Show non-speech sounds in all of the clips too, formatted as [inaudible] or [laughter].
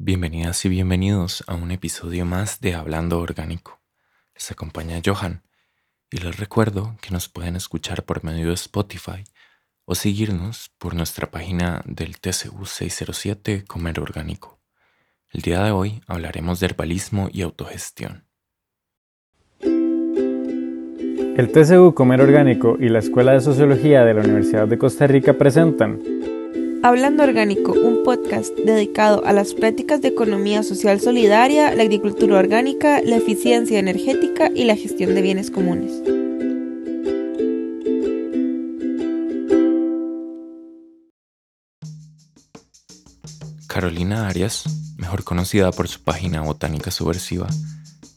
Bienvenidas y bienvenidos a un episodio más de Hablando Orgánico. Les acompaña Johan y les recuerdo que nos pueden escuchar por medio de Spotify o seguirnos por nuestra página del TCU 607 Comer Orgánico. El día de hoy hablaremos de herbalismo y autogestión. El TCU Comer Orgánico y la Escuela de Sociología de la Universidad de Costa Rica presentan Hablando Orgánico, un podcast dedicado a las prácticas de economía social solidaria, la agricultura orgánica, la eficiencia energética y la gestión de bienes comunes. Carolina Arias, mejor conocida por su página Botánica Subversiva,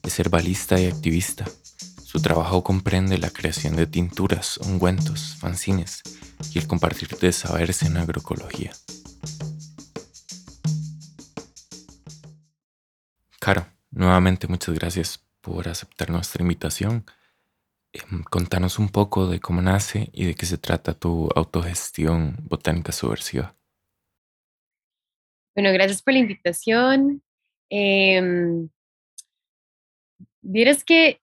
es herbalista y activista. Su trabajo comprende la creación de tinturas, ungüentos, fanzines y el compartir de saberes en agroecología. Caro, nuevamente muchas gracias por aceptar nuestra invitación. Em, contanos un poco de cómo nace y de qué se trata tu autogestión botánica subversiva. Bueno, gracias por la invitación. Eh, que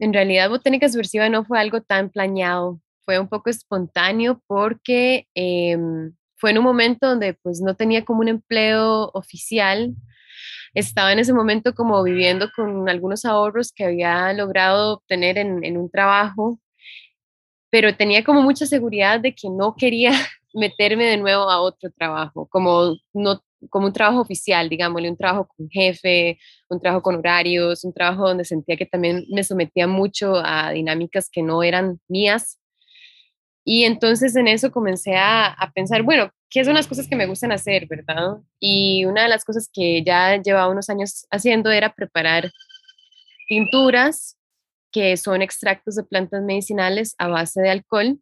en realidad Botánica Subversiva no fue algo tan planeado fue un poco espontáneo porque em, fue en un momento donde pues no tenía como un empleo oficial. Estaba en ese momento como viviendo con algunos ahorros que había logrado obtener en, en un trabajo, pero tenía como mucha seguridad de que no quería [laughs] meterme de nuevo a otro trabajo, como no como un trabajo oficial, digámosle, un trabajo con jefe, un trabajo con horarios, un trabajo donde sentía que también me sometía mucho a dinámicas que no eran mías. Y entonces en eso comencé a, pensar, bueno, ¿qué son las cosas que me gustan hacer, verdad? Y una de las cosas que ya llevaba unos años haciendo era preparar pinturas que son extractos de plantas medicinales a base de alcohol.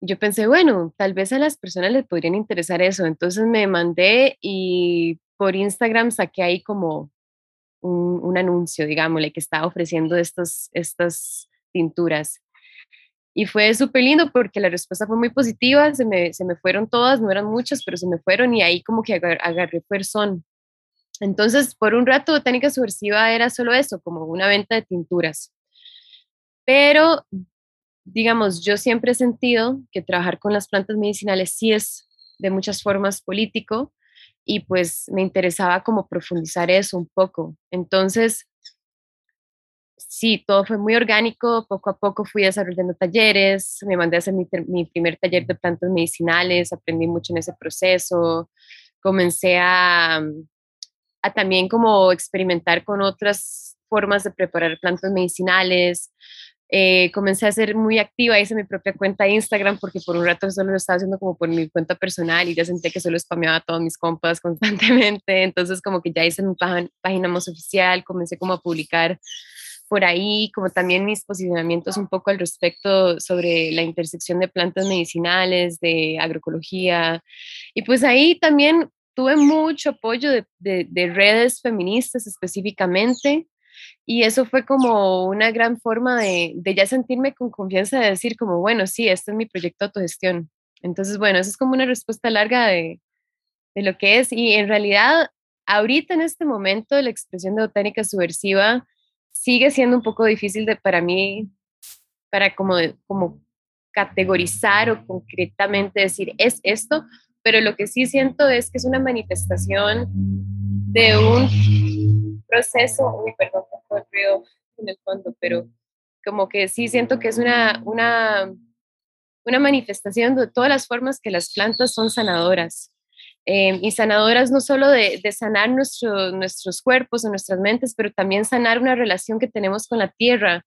Yo pensé, bueno, tal vez a las personas les podrían interesar eso. Entonces me mandé y por Instagram saqué ahí como un, un anuncio, digámosle, que estaba ofreciendo estos, estas pinturas. Y fue súper lindo porque la respuesta fue muy positiva, se me, se me fueron todas, no eran muchas, pero se me fueron y ahí como que agarré persona. Entonces, por un rato, Botánica Subversiva era solo eso, como una venta de tinturas. Pero, digamos, yo siempre he sentido que trabajar con las plantas medicinales sí es de muchas formas político y pues me interesaba como profundizar eso un poco. Entonces, sí, todo fue muy orgánico, poco a poco fui desarrollando talleres, me mandé a hacer mi, primer taller de plantas medicinales, aprendí mucho en ese proceso, comencé a, a también como experimentar con otras formas de preparar plantas medicinales, eh, comencé a ser muy activa, hice mi propia cuenta de Instagram porque por un rato solo lo estaba haciendo como por mi cuenta personal y ya sentí que solo spameaba a todos mis compas [laughs] constantemente, entonces como que ya hice mi página más oficial, comencé como a publicar por ahí, como también mis posicionamientos un poco al respecto sobre la intersección de plantas medicinales, de agroecología. Y pues ahí también tuve mucho apoyo de, de, redes feministas específicamente. Y eso fue como una gran forma de, de, ya sentirme con confianza de decir como, bueno, sí, este es mi proyecto de autogestión. Entonces, bueno, eso es como una respuesta larga de, de lo que es. Y en realidad, ahorita en este momento, la expresión de botánica subversiva sigue siendo un poco difícil de, para mí, para como, como categorizar o concretamente decir, es esto, pero lo que sí siento es que es una manifestación de un proceso, uy, perdón, el ruido en el fondo, pero como que sí siento que es una, una, una manifestación de todas las formas que las plantas son sanadoras Em, y sanadoras no solo de, sanar nuestros cuerpos o nuestras mentes, pero también sanar una relación que tenemos con la tierra,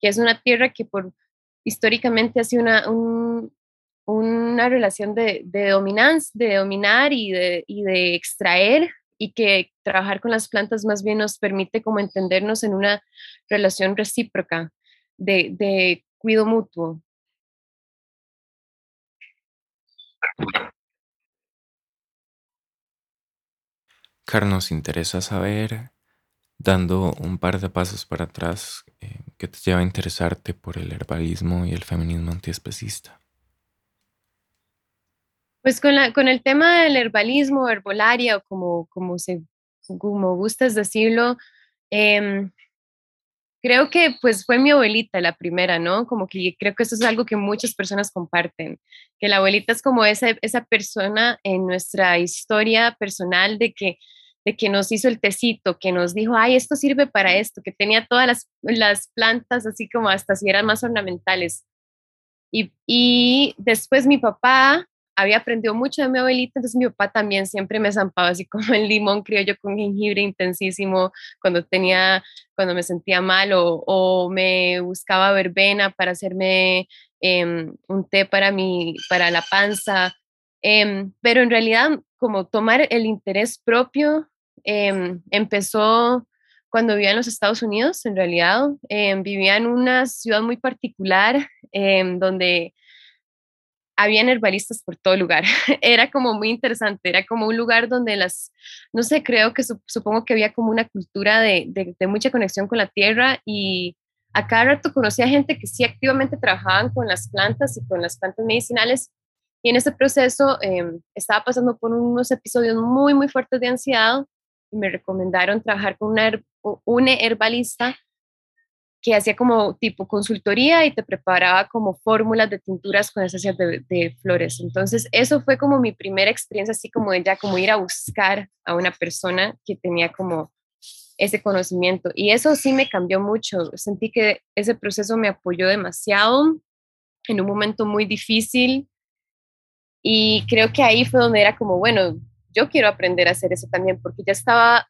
que es una tierra que por históricamente ha sido una, una relación de, de, dominancia, de dominar y de, y de extraer y que trabajar con las plantas más bien nos permite como entendernos en una relación recíproca de, de mutuo. Carlos, nos interesa saber, dando un par de pasos para atrás, eh, qué te lleva a interesarte por el herbalismo y el feminismo antiespecista. Pues con, la, con el tema del herbalismo, herbolaria o como, como, se, como gustas decirlo, eh, creo que pues fue mi abuelita la primera, ¿no? Como que creo que eso es algo que muchas personas comparten, que la abuelita es como esa, esa persona en nuestra historia personal de que, de que nos hizo el tecito, que nos dijo, ay, esto sirve para esto, que tenía todas las, las plantas así como hasta si eran más ornamentales. Y, y después mi papá había aprendido mucho de mi abuelita, entonces mi papá también siempre me zampaba así como el limón criollo con jengibre intensísimo cuando tenía, cuando me sentía mal o, me buscaba verbena para hacerme em, un té para mi, para la panza, em, pero en realidad como tomar el interés propio em, empezó cuando vivía en los Estados Unidos, en realidad vivía en una ciudad muy particular donde habían herbalistas por todo lugar. [laughs] Era como muy interesante, era como un lugar donde las, no sé, creo que supongo que había como una cultura de, de, mucha conexión con la tierra y a cada rato conocía gente que sí activamente trabajaban con las plantas y con las plantas medicinales. Y en ese proceso em, estaba pasando por unos episodios muy, muy fuertes de ansiedad y me recomendaron trabajar con una, una herbalista que hacía como tipo consultoría y te preparaba como fórmulas de tinturas con esencias de, flores. Entonces, eso fue como mi primera experiencia, así como de ya como ir a buscar a una persona que tenía como ese conocimiento. Y eso sí me cambió mucho. Sentí que ese proceso me apoyó demasiado en un momento muy difícil. Y creo que ahí fue donde era como, bueno, yo quiero aprender a hacer eso también, porque ya estaba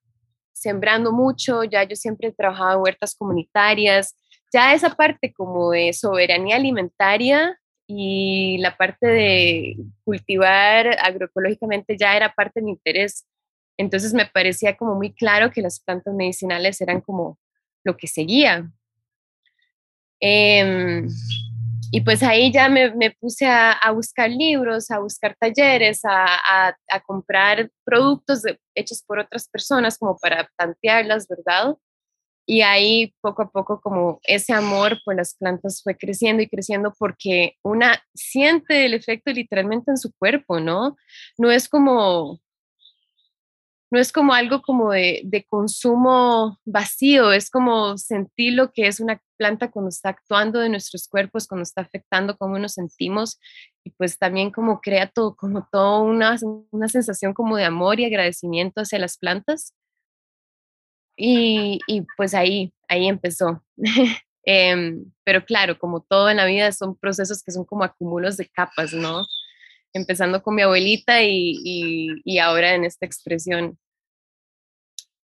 sembrando mucho, ya yo siempre he trabajado en huertas comunitarias, ya esa parte como de soberanía alimentaria y la parte de cultivar agroecológicamente ya era parte de mi interés. Entonces me parecía como muy claro que las plantas medicinales eran como lo que seguía. Em, y pues ahí ya me, puse a, buscar libros, a buscar talleres, a, comprar productos hechos por otras personas como para tantearlas, ¿verdad? Y ahí poco a poco como ese amor por las plantas fue creciendo y creciendo porque una siente el efecto literalmente en su cuerpo, ¿no? No es como no es como algo como de, de, consumo vacío, es como sentir lo que es una planta cuando está actuando de nuestros cuerpos, cuando está afectando cómo nos sentimos y pues también como crea todo, como toda una, una sensación como de amor y agradecimiento hacia las plantas. Y, y pues ahí, ahí empezó. [laughs] eh, pero claro, como todo en la vida son procesos que son como acúmulos de capas, ¿no? Empezando con mi abuelita y, y, ahora en esta expresión.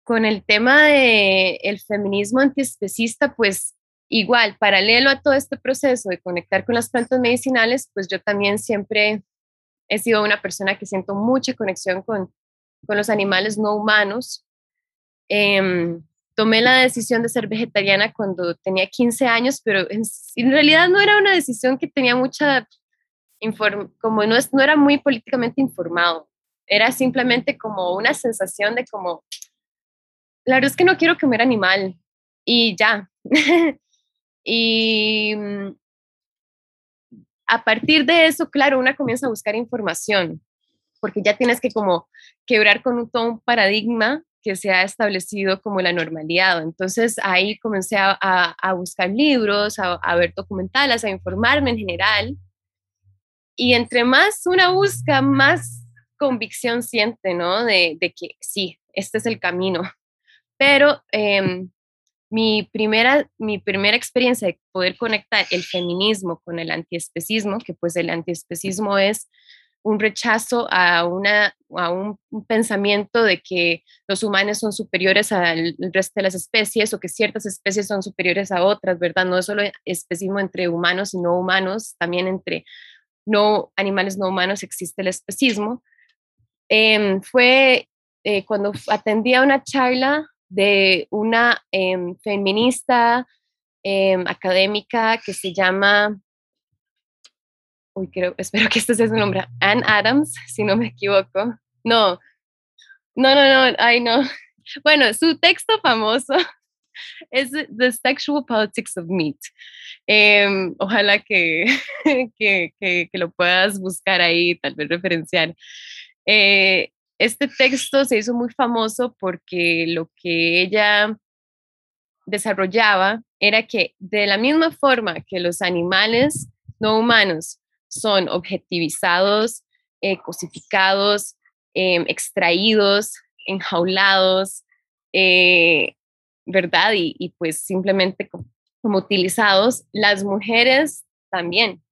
Con el tema del el feminismo antiespecista, pues igual, paralelo a todo este proceso de conectar con las plantas medicinales, pues yo también siempre he sido una persona que siento mucha conexión con, con los animales no humanos. Eh, tomé la decisión de ser vegetariana cuando tenía 15 años, pero en, realidad no era una decisión que tenía mucha como no, es, no era muy políticamente informado, era simplemente como una sensación de como, la verdad es que no quiero comer animal y ya. [laughs] y mm, a partir de eso, claro, una comienza a buscar información, porque ya tienes que como quebrar con un, todo un paradigma que se ha establecido como la normalidad. Entonces ahí comencé a, a, buscar libros, a, a, ver documentales, a informarme en general y entre más una busca, más convicción siente, ¿no? De, que sí, este es el camino. Pero em, mi, primera, mi primera experiencia de poder conectar el feminismo con el antiespecismo, que pues el antiespecismo es un rechazo a, una, a un, pensamiento de que los humanos son superiores al resto de las especies o que ciertas especies son superiores a otras, ¿verdad? No es solo especismo entre humanos y no humanos, también entre no animales no humanos existe el especismo, em, fue eh, cuando atendía una charla de una em, feminista em, académica que se llama, uy, creo, [laughs] espero que este sea su nombre, Anne Adams, si no me equivoco. No, no, no, no, ay, no. [laughs] Bueno, su texto famoso [laughs] es The Sexual Politics of Meat. Em, ojalá [laughs] que, que, que, lo puedas buscar ahí, tal vez referenciar. Eh, este texto se hizo muy famoso porque lo que ella desarrollaba era que de la misma forma que los animales no humanos son objetivizados, eh, cosificados, em, extraídos, enjaulados, eh, ¿verdad? Y, pues simplemente como, utilizados, las mujeres también.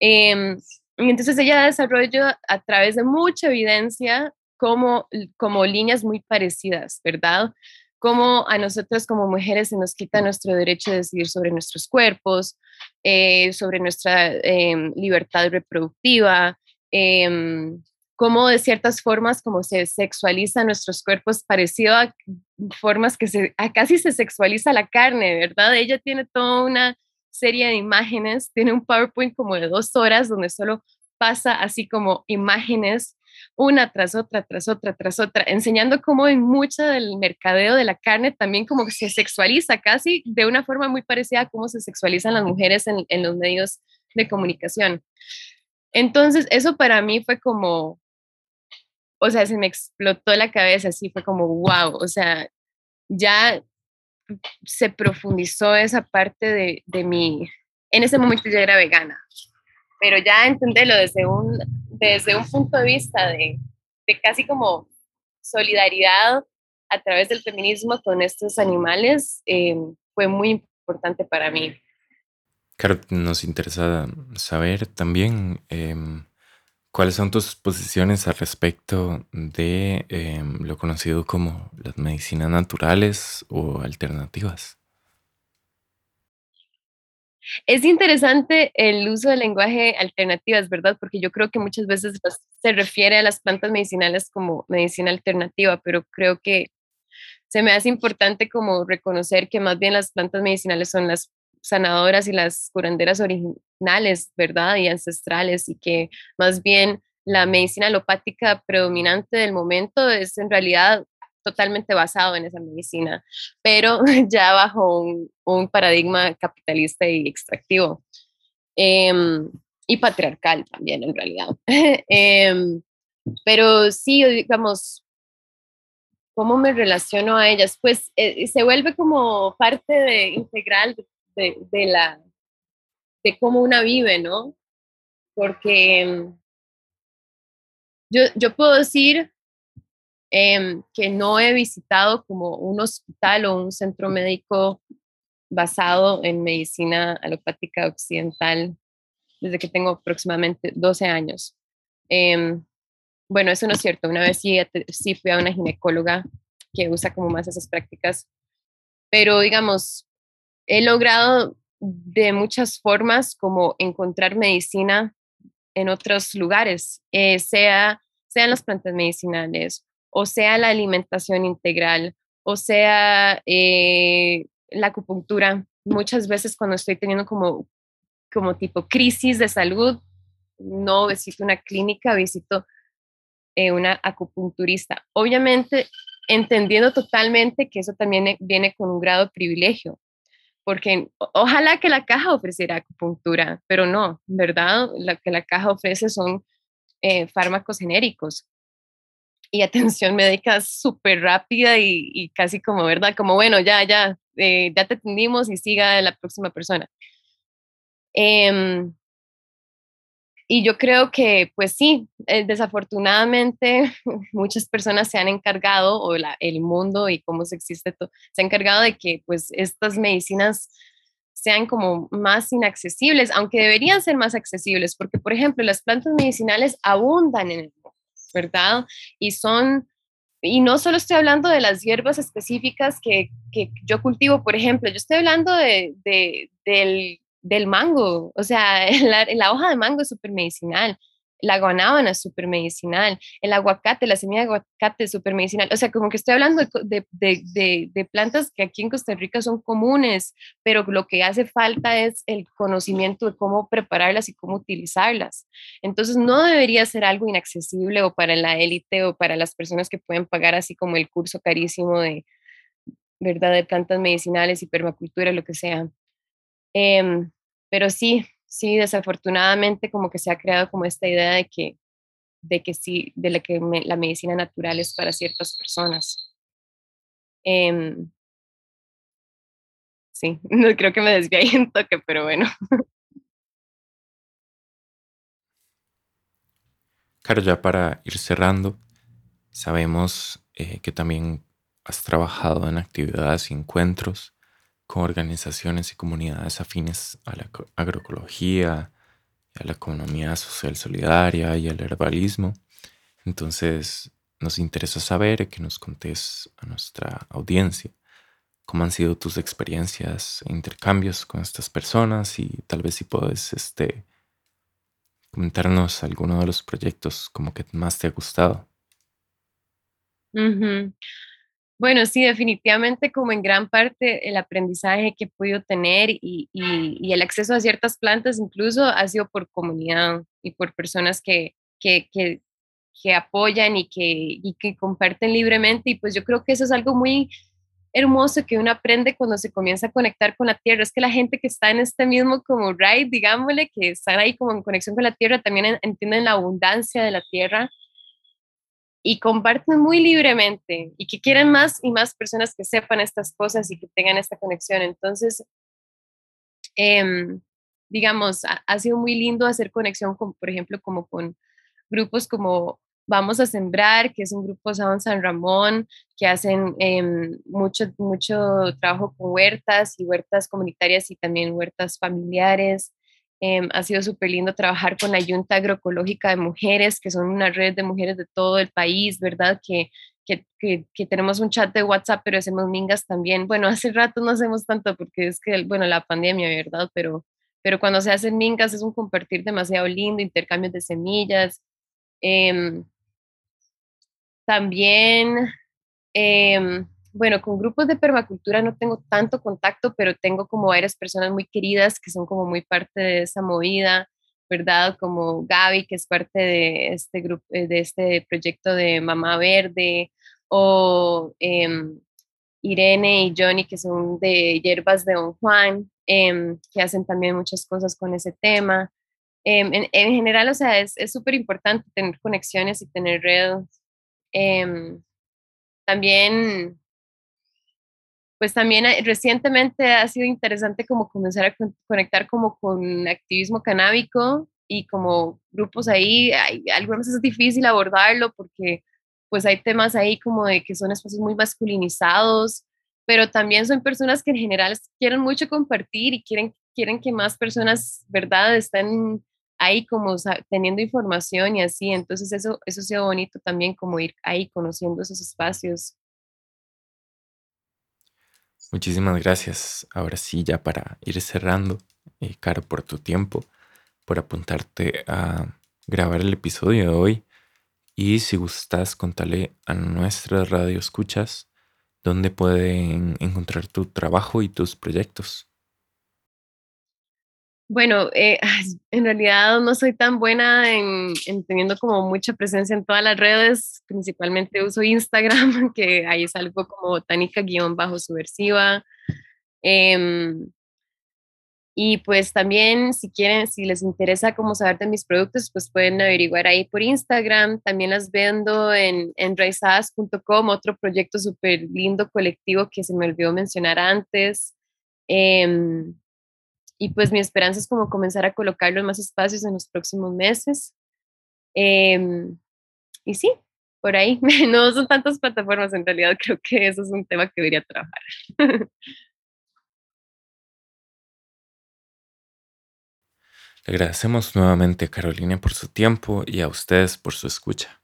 Em, y entonces ella desarrolla a través de mucha evidencia como, como líneas muy parecidas, ¿verdad? Como a nosotros como mujeres se nos quita nuestro derecho de decidir sobre nuestros cuerpos, eh, sobre nuestra em, libertad reproductiva, eh, cómo de ciertas formas como se sexualiza nuestros cuerpos, parecido a formas que se, casi se sexualiza la carne, ¿verdad? Ella tiene toda una serie de imágenes, tiene un PowerPoint como de dos horas donde solo pasa así como imágenes una tras otra, tras otra, tras otra, enseñando cómo en mucho del mercadeo de la carne también como que se sexualiza casi de una forma muy parecida a cómo se sexualizan las mujeres en, en los medios de comunicación. Entonces, eso para mí fue como, o sea, se me explotó la cabeza, así fue como, wow, o sea, ya se profundizó esa parte de, de mi, en ese momento yo era vegana, pero ya entenderlo desde un, desde un punto de vista de, de casi como solidaridad a través del feminismo con estos animales eh, fue muy importante para mí. Claro, nos interesa saber también em, ¿Cuáles son tus posiciones al respecto de em, lo conocido como las medicinas naturales o alternativas? Es interesante el uso del lenguaje alternativas, ¿verdad? Porque yo creo que muchas veces se refiere a las plantas medicinales como medicina alternativa, pero creo que se me hace importante como reconocer que más bien las plantas medicinales son las sanadoras y las curanderas originales, ¿verdad? Y ancestrales, y que más bien la medicina alopática predominante del momento es en realidad totalmente basado en esa medicina, pero [laughs] ya bajo un, paradigma capitalista y extractivo. Em, y patriarcal también, en realidad. [laughs] Em, pero sí, digamos, ¿cómo me relaciono a ellas? Pues eh, se vuelve como parte de, integral de, la, de cómo una vive, ¿no? Porque em, yo, yo puedo decir em, que no he visitado como un hospital o un centro médico basado en medicina alopática occidental desde que tengo aproximadamente 12 años. Em, bueno, eso no es cierto. Una vez sí, sí fui a una ginecóloga que usa como más esas prácticas, pero digamos, he logrado de muchas formas como encontrar medicina en otros lugares, eh, sea, sean las plantas medicinales, o sea la alimentación integral, o sea eh, la acupuntura. Muchas veces cuando estoy teniendo como, como tipo crisis de salud, no visito una clínica, visito eh, una acupunturista. Obviamente, entendiendo totalmente que eso también viene con un grado de privilegio, porque ojalá que la caja ofreciera acupuntura, pero no, ¿verdad? Lo que la caja ofrece son eh, fármacos genéricos y atención médica súper rápida y, casi como, ¿verdad? Como, bueno, ya, ya, eh, ya te atendimos y siga la próxima persona. Em, y yo creo que, pues sí, eh, desafortunadamente [laughs] muchas personas se han encargado, o el mundo y cómo se existe todo, se ha encargado de que pues estas medicinas sean como más inaccesibles, aunque deberían ser más accesibles, porque por ejemplo las plantas medicinales abundan en el mundo, ¿verdad? Y son, y no solo estoy hablando de las hierbas específicas que, que yo cultivo, por ejemplo, yo estoy hablando de, de, del del mango, o sea, [laughs] la, hoja de mango es súper medicinal, la guanábana es súper medicinal, el aguacate, la semilla de aguacate es súper medicinal, o sea, como que estoy hablando de, de, de, plantas que aquí en Costa Rica son comunes, pero lo que hace falta es el conocimiento de cómo prepararlas y cómo utilizarlas. Entonces, no debería ser algo inaccesible o para la élite o para las personas que pueden pagar así como el curso carísimo de, ¿verdad? De plantas medicinales y permacultura, lo que sea. Em, pero sí, sí, desafortunadamente como que se ha creado como esta idea de que, de que sí, de la que la medicina natural es para ciertas personas. Em, sí, [laughs] no creo que me desvíe ahí un toque, pero bueno. Claro, ya para ir cerrando, sabemos eh, que también has trabajado en actividades y encuentros con organizaciones y comunidades afines a la agroecología, a la economía social solidaria y al herbalismo. Entonces, nos interesa saber que nos contes a nuestra audiencia cómo han sido tus experiencias e intercambios con estas personas y tal vez si puedes este, comentarnos alguno de los proyectos como que más te ha gustado. Bueno, sí, definitivamente como en gran parte el aprendizaje que he podido tener y, el acceso a ciertas plantas incluso ha sido por comunidad y por personas que, que, que, que apoyan y que, y que comparten libremente. Y pues yo creo que eso es algo muy hermoso que uno aprende cuando se comienza a conectar con la tierra. Es que la gente que está en este mismo como ride, digámosle, que están ahí como en conexión con la tierra, también entienden la abundancia de la tierra y comparten muy libremente y que quieren más y más personas que sepan estas cosas y que tengan esta conexión. Entonces, em, digamos, ha, sido muy lindo hacer conexión con, por ejemplo, como con grupos como Vamos a Sembrar, que es un grupo San San Ramón, que hacen em, mucho, mucho trabajo con huertas y huertas comunitarias y también huertas familiares. Em, ha sido súper lindo trabajar con la Junta Agroecológica de Mujeres, que son una red de mujeres de todo el país, ¿verdad? Que, que, que, tenemos un chat de WhatsApp, pero hacemos mingas también. Bueno, [laughs] hace rato no hacemos tanto porque es que, bueno, la pandemia, ¿verdad? Pero, pero cuando se hacen mingas es un compartir demasiado lindo, intercambios de semillas. Em, también em, bueno, con grupos de permacultura no tengo tanto contacto, pero tengo como varias personas muy queridas que son como muy parte de esa movida, ¿verdad? Como Gaby, que es parte de este grupo, eh, de este proyecto de Mamá Verde, o em, Irene y Johnny, que son de Hierbas de Don Juan, em, que hacen también muchas cosas con ese tema. En, en, general, o sea, es súper importante tener conexiones y tener redes. también pues también recientemente ha sido interesante como comenzar a conectar como con activismo canábico y como grupos ahí, hay, algunas es difícil abordarlo porque pues hay temas ahí como de que son espacios muy masculinizados, pero también son personas que en general quieren mucho compartir y quieren, quieren que más personas, ¿verdad?, estén ahí como teniendo información y así, entonces eso, eso ha sido bonito también como ir ahí conociendo esos espacios Muchísimas gracias. Ahora sí, ya para ir cerrando, eh, Caro, por tu tiempo, por apuntarte a grabar el episodio de hoy. Y si gustas, contale a nuestras radio escuchas dónde pueden encontrar tu trabajo y tus proyectos. Bueno, eh, en realidad no soy tan buena en, teniendo como mucha presencia en todas las redes, principalmente uso Instagram, [laughs] que ahí es algo como botánica-subversiva. Em, y pues también si quieren, si les interesa como saber de mis productos, pues pueden averiguar ahí por Instagram. También las vendo en enraizadas.com, otro proyecto súper lindo colectivo que se me olvidó mencionar antes. Em, y pues mi esperanza es como comenzar a colocarlo en más espacios en los próximos meses. Em, y sí, por ahí. [laughs] No son tantas plataformas, en realidad creo que eso es un tema que debería trabajar. [laughs] Le agradecemos nuevamente a Carolina por su tiempo y a ustedes por su escucha.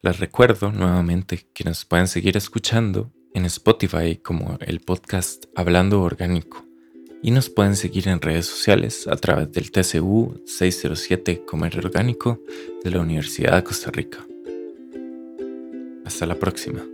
Les recuerdo nuevamente que nos pueden seguir escuchando en Spotify como el podcast Hablando Orgánico y nos pueden seguir en redes sociales a través del TCU 607 Comer Orgánico de la Universidad de Costa Rica. Hasta la próxima.